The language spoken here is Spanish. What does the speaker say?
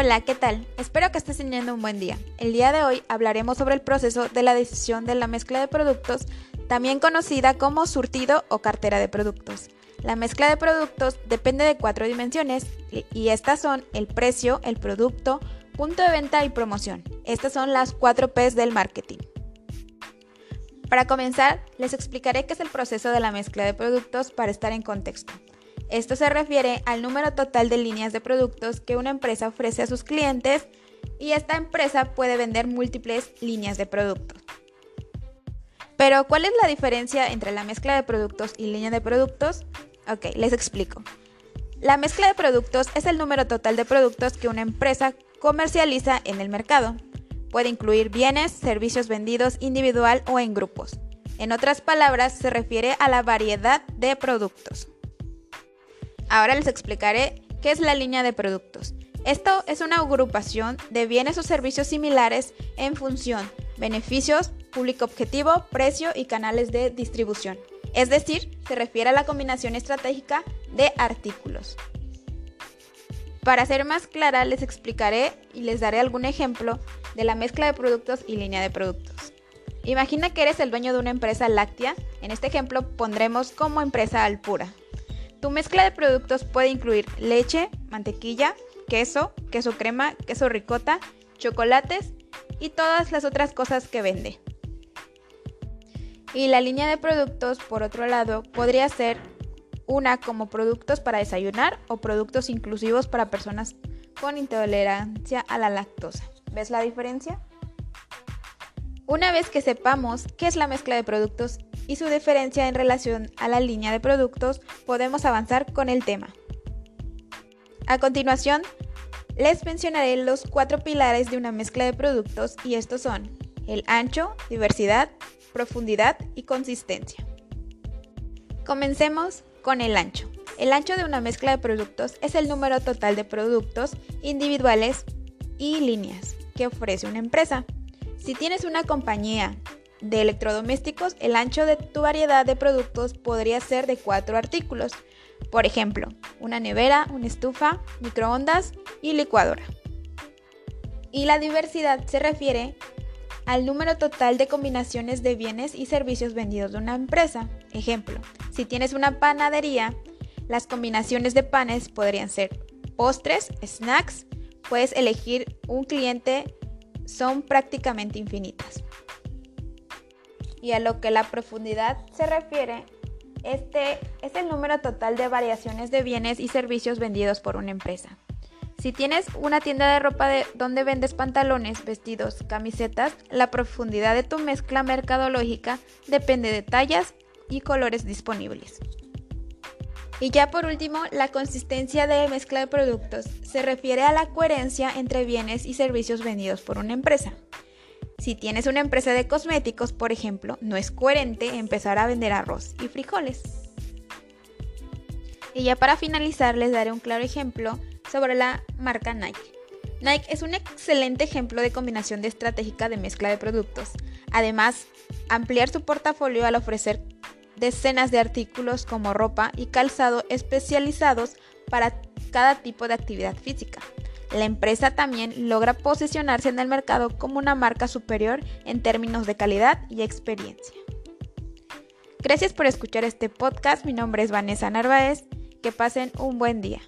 Hola, ¿qué tal? Espero que estés teniendo un buen día. El día de hoy hablaremos sobre el proceso de la decisión de la mezcla de productos, también conocida como surtido o cartera de productos. La mezcla de productos depende de cuatro dimensiones y estas son el precio, el producto, punto de venta y promoción. Estas son las cuatro P's del marketing. Para comenzar, les explicaré qué es el proceso de la mezcla de productos para estar en contexto. Esto se refiere al número total de líneas de productos que una empresa ofrece a sus clientes y esta empresa puede vender múltiples líneas de productos. Pero, ¿cuál es la diferencia entre la mezcla de productos y línea de productos? Ok, les explico. La mezcla de productos es el número total de productos que una empresa comercializa en el mercado. Puede incluir bienes, servicios vendidos individual o en grupos. En otras palabras, se refiere a la variedad de productos. Ahora les explicaré qué es la línea de productos. Esto es una agrupación de bienes o servicios similares en función, beneficios, público objetivo, precio y canales de distribución. Es decir, se refiere a la combinación estratégica de artículos. Para ser más clara, les explicaré y les daré algún ejemplo de la mezcla de productos y línea de productos. Imagina que eres el dueño de una empresa láctea. En este ejemplo pondremos como empresa Alpura. Tu mezcla de productos puede incluir leche, mantequilla, queso, queso crema, queso ricota, chocolates y todas las otras cosas que vende. Y la línea de productos, por otro lado, podría ser una como productos para desayunar o productos inclusivos para personas con intolerancia a la lactosa. ¿Ves la diferencia? Una vez que sepamos qué es la mezcla de productos y su diferencia en relación a la línea de productos, podemos avanzar con el tema. A continuación, les mencionaré los cuatro pilares de una mezcla de productos y estos son el ancho, diversidad, profundidad y consistencia. Comencemos con el ancho. El ancho de una mezcla de productos es el número total de productos individuales y líneas que ofrece una empresa. Si tienes una compañía de electrodomésticos, el ancho de tu variedad de productos podría ser de cuatro artículos. Por ejemplo, una nevera, una estufa, microondas y licuadora. Y la diversidad se refiere al número total de combinaciones de bienes y servicios vendidos de una empresa. Ejemplo, si tienes una panadería, las combinaciones de panes podrían ser postres, snacks, puedes elegir un cliente, son prácticamente infinitas y a lo que la profundidad se refiere, este es el número total de variaciones de bienes y servicios vendidos por una empresa. Si tienes una tienda de ropa de, donde vendes pantalones, vestidos, camisetas, la profundidad de tu mezcla mercadológica depende de tallas y colores disponibles. Y ya por último, la consistencia de mezcla de productos se refiere a la coherencia entre bienes y servicios vendidos por una empresa. Si tienes una empresa de cosméticos, por ejemplo, no es coherente empezar a vender arroz y frijoles. Y ya para finalizar les daré un claro ejemplo sobre la marca Nike. Nike es un excelente ejemplo de combinación estratégica de mezcla de productos. Además, ampliar su portafolio al ofrecer decenas de artículos como ropa y calzado especializados para cada tipo de actividad física. La empresa también logra posicionarse en el mercado como una marca superior en términos de calidad y experiencia. Gracias por escuchar este podcast. Mi nombre es Vanessa Narváez. Que pasen un buen día.